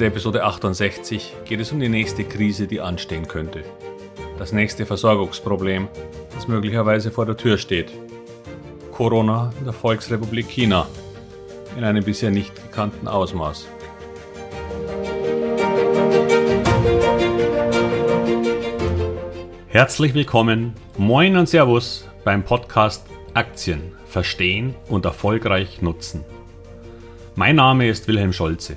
der Episode 68 geht es um die nächste Krise, die anstehen könnte. Das nächste Versorgungsproblem, das möglicherweise vor der Tür steht. Corona in der Volksrepublik China in einem bisher nicht gekannten Ausmaß. Herzlich willkommen, moin und Servus beim Podcast Aktien verstehen und erfolgreich nutzen. Mein Name ist Wilhelm Scholze.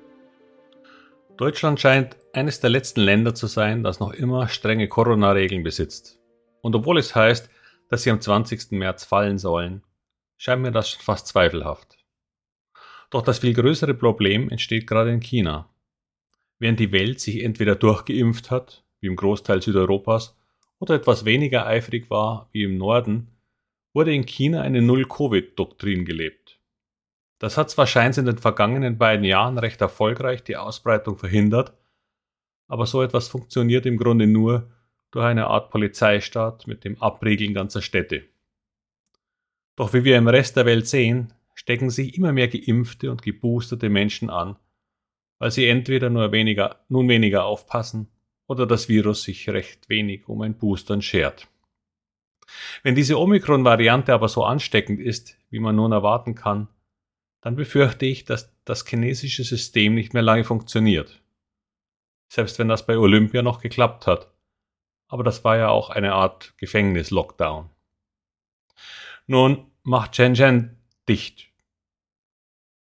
Deutschland scheint eines der letzten Länder zu sein, das noch immer strenge Corona-Regeln besitzt. Und obwohl es heißt, dass sie am 20. März fallen sollen, scheint mir das schon fast zweifelhaft. Doch das viel größere Problem entsteht gerade in China. Während die Welt sich entweder durchgeimpft hat, wie im Großteil Südeuropas, oder etwas weniger eifrig war, wie im Norden, wurde in China eine Null-Covid-Doktrin gelebt. Das hat zwar scheint in den vergangenen beiden Jahren recht erfolgreich die Ausbreitung verhindert, aber so etwas funktioniert im Grunde nur durch eine Art Polizeistaat mit dem Abriegeln ganzer Städte. Doch wie wir im Rest der Welt sehen, stecken sich immer mehr geimpfte und geboosterte Menschen an, weil sie entweder nur weniger, nun weniger aufpassen oder das Virus sich recht wenig um ein Boostern schert. Wenn diese Omikron-Variante aber so ansteckend ist, wie man nun erwarten kann, dann befürchte ich, dass das chinesische System nicht mehr lange funktioniert. Selbst wenn das bei Olympia noch geklappt hat. Aber das war ja auch eine Art Gefängnis-Lockdown. Nun macht Shenzhen dicht.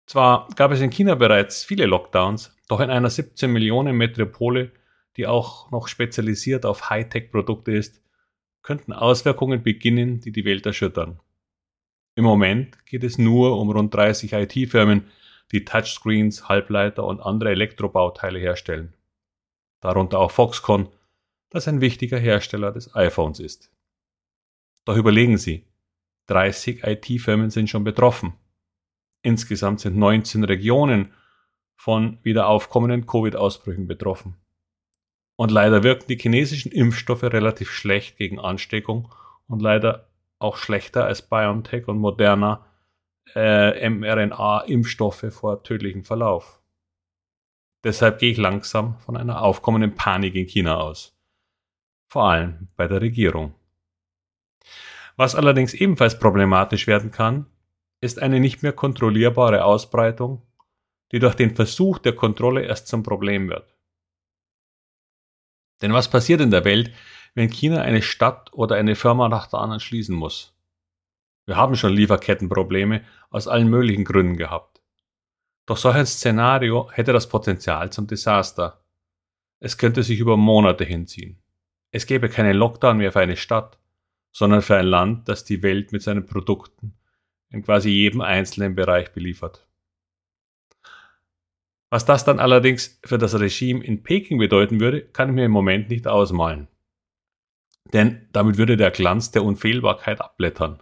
Zwar gab es in China bereits viele Lockdowns, doch in einer 17 Millionen Metropole, die auch noch spezialisiert auf Hightech-Produkte ist, könnten Auswirkungen beginnen, die die Welt erschüttern. Im Moment geht es nur um rund 30 IT-Firmen, die Touchscreens, Halbleiter und andere Elektrobauteile herstellen. Darunter auch Foxconn, das ein wichtiger Hersteller des iPhones ist. Doch überlegen Sie, 30 IT-Firmen sind schon betroffen. Insgesamt sind 19 Regionen von wieder aufkommenden Covid-Ausbrüchen betroffen. Und leider wirken die chinesischen Impfstoffe relativ schlecht gegen Ansteckung und leider auch schlechter als BioNTech und Moderna äh, mRNA-Impfstoffe vor tödlichem Verlauf. Deshalb gehe ich langsam von einer aufkommenden Panik in China aus. Vor allem bei der Regierung. Was allerdings ebenfalls problematisch werden kann, ist eine nicht mehr kontrollierbare Ausbreitung, die durch den Versuch der Kontrolle erst zum Problem wird. Denn was passiert in der Welt, wenn China eine Stadt oder eine Firma nach der anderen schließen muss. Wir haben schon Lieferkettenprobleme aus allen möglichen Gründen gehabt. Doch solch ein Szenario hätte das Potenzial zum Desaster. Es könnte sich über Monate hinziehen. Es gäbe keinen Lockdown mehr für eine Stadt, sondern für ein Land, das die Welt mit seinen Produkten in quasi jedem einzelnen Bereich beliefert. Was das dann allerdings für das Regime in Peking bedeuten würde, kann ich mir im Moment nicht ausmalen. Denn damit würde der Glanz der Unfehlbarkeit abblättern.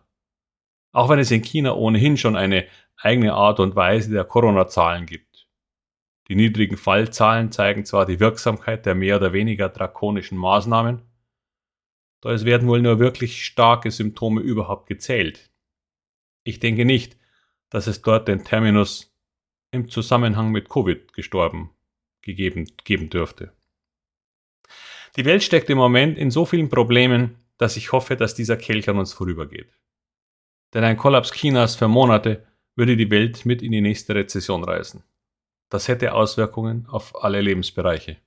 Auch wenn es in China ohnehin schon eine eigene Art und Weise der Corona-Zahlen gibt. Die niedrigen Fallzahlen zeigen zwar die Wirksamkeit der mehr oder weniger drakonischen Maßnahmen, doch es werden wohl nur wirklich starke Symptome überhaupt gezählt. Ich denke nicht, dass es dort den Terminus im Zusammenhang mit Covid gestorben gegeben geben dürfte. Die Welt steckt im Moment in so vielen Problemen, dass ich hoffe, dass dieser Kelch an uns vorübergeht. Denn ein Kollaps Chinas für Monate würde die Welt mit in die nächste Rezession reißen. Das hätte Auswirkungen auf alle Lebensbereiche.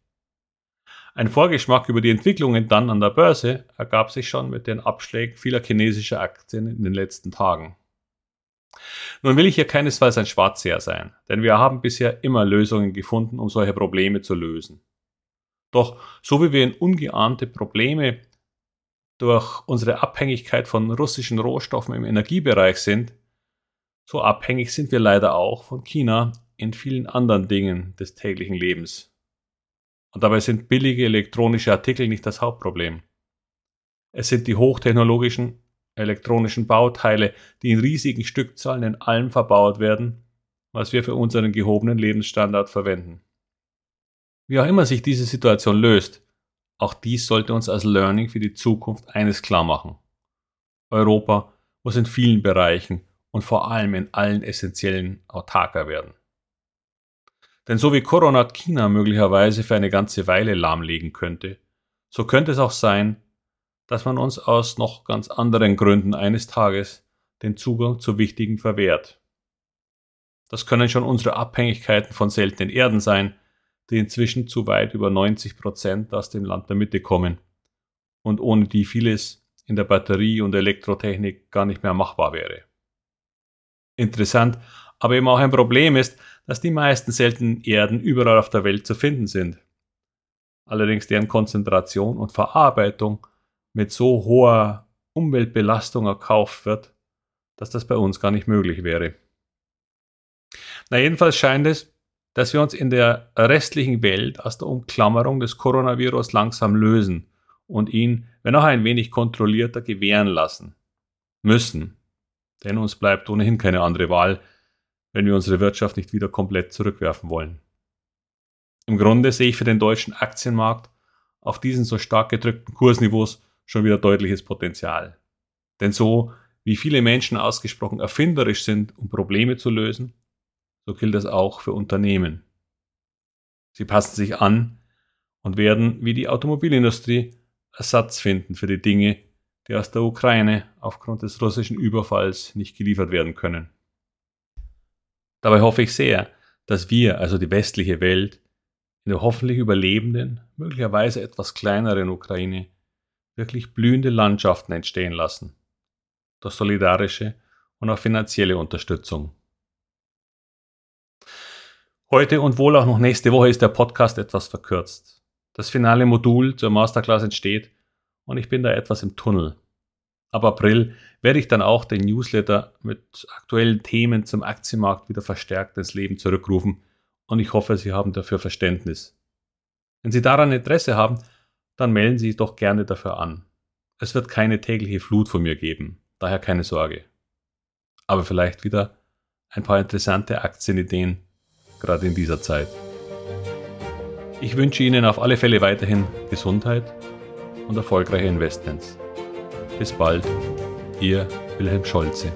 Ein Vorgeschmack über die Entwicklungen dann an der Börse ergab sich schon mit den Abschlägen vieler chinesischer Aktien in den letzten Tagen. Nun will ich hier keinesfalls ein Schwarzseher sein, denn wir haben bisher immer Lösungen gefunden, um solche Probleme zu lösen. Doch so wie wir in ungeahnte Probleme durch unsere Abhängigkeit von russischen Rohstoffen im Energiebereich sind, so abhängig sind wir leider auch von China in vielen anderen Dingen des täglichen Lebens. Und dabei sind billige elektronische Artikel nicht das Hauptproblem. Es sind die hochtechnologischen elektronischen Bauteile, die in riesigen Stückzahlen in allem verbaut werden, was wir für unseren gehobenen Lebensstandard verwenden. Wie auch immer sich diese Situation löst, auch dies sollte uns als Learning für die Zukunft eines klar machen. Europa muss in vielen Bereichen und vor allem in allen essentiellen autarker werden. Denn so wie Corona China möglicherweise für eine ganze Weile lahmlegen könnte, so könnte es auch sein, dass man uns aus noch ganz anderen Gründen eines Tages den Zugang zu Wichtigen verwehrt. Das können schon unsere Abhängigkeiten von seltenen Erden sein, die inzwischen zu weit über 90 Prozent aus dem Land der Mitte kommen und ohne die vieles in der Batterie- und Elektrotechnik gar nicht mehr machbar wäre. Interessant, aber eben auch ein Problem ist, dass die meisten seltenen Erden überall auf der Welt zu finden sind. Allerdings deren Konzentration und Verarbeitung mit so hoher Umweltbelastung erkauft wird, dass das bei uns gar nicht möglich wäre. Na jedenfalls scheint es, dass wir uns in der restlichen Welt aus der Umklammerung des Coronavirus langsam lösen und ihn, wenn auch ein wenig kontrollierter, gewähren lassen müssen. Denn uns bleibt ohnehin keine andere Wahl, wenn wir unsere Wirtschaft nicht wieder komplett zurückwerfen wollen. Im Grunde sehe ich für den deutschen Aktienmarkt auf diesen so stark gedrückten Kursniveaus schon wieder deutliches Potenzial. Denn so wie viele Menschen ausgesprochen erfinderisch sind, um Probleme zu lösen, so gilt das auch für Unternehmen. Sie passen sich an und werden wie die Automobilindustrie Ersatz finden für die Dinge, die aus der Ukraine aufgrund des russischen Überfalls nicht geliefert werden können. Dabei hoffe ich sehr, dass wir, also die westliche Welt, in der hoffentlich überlebenden, möglicherweise etwas kleineren Ukraine, wirklich blühende Landschaften entstehen lassen. Durch solidarische und auch finanzielle Unterstützung. Heute und wohl auch noch nächste Woche ist der Podcast etwas verkürzt. Das finale Modul zur Masterclass entsteht und ich bin da etwas im Tunnel. Ab April werde ich dann auch den Newsletter mit aktuellen Themen zum Aktienmarkt wieder verstärkt ins Leben zurückrufen und ich hoffe, Sie haben dafür Verständnis. Wenn Sie daran Interesse haben, dann melden Sie sich doch gerne dafür an. Es wird keine tägliche Flut von mir geben, daher keine Sorge. Aber vielleicht wieder ein paar interessante Aktienideen gerade in dieser Zeit. Ich wünsche Ihnen auf alle Fälle weiterhin Gesundheit und erfolgreiche Investments. Bis bald, Ihr Wilhelm Scholze.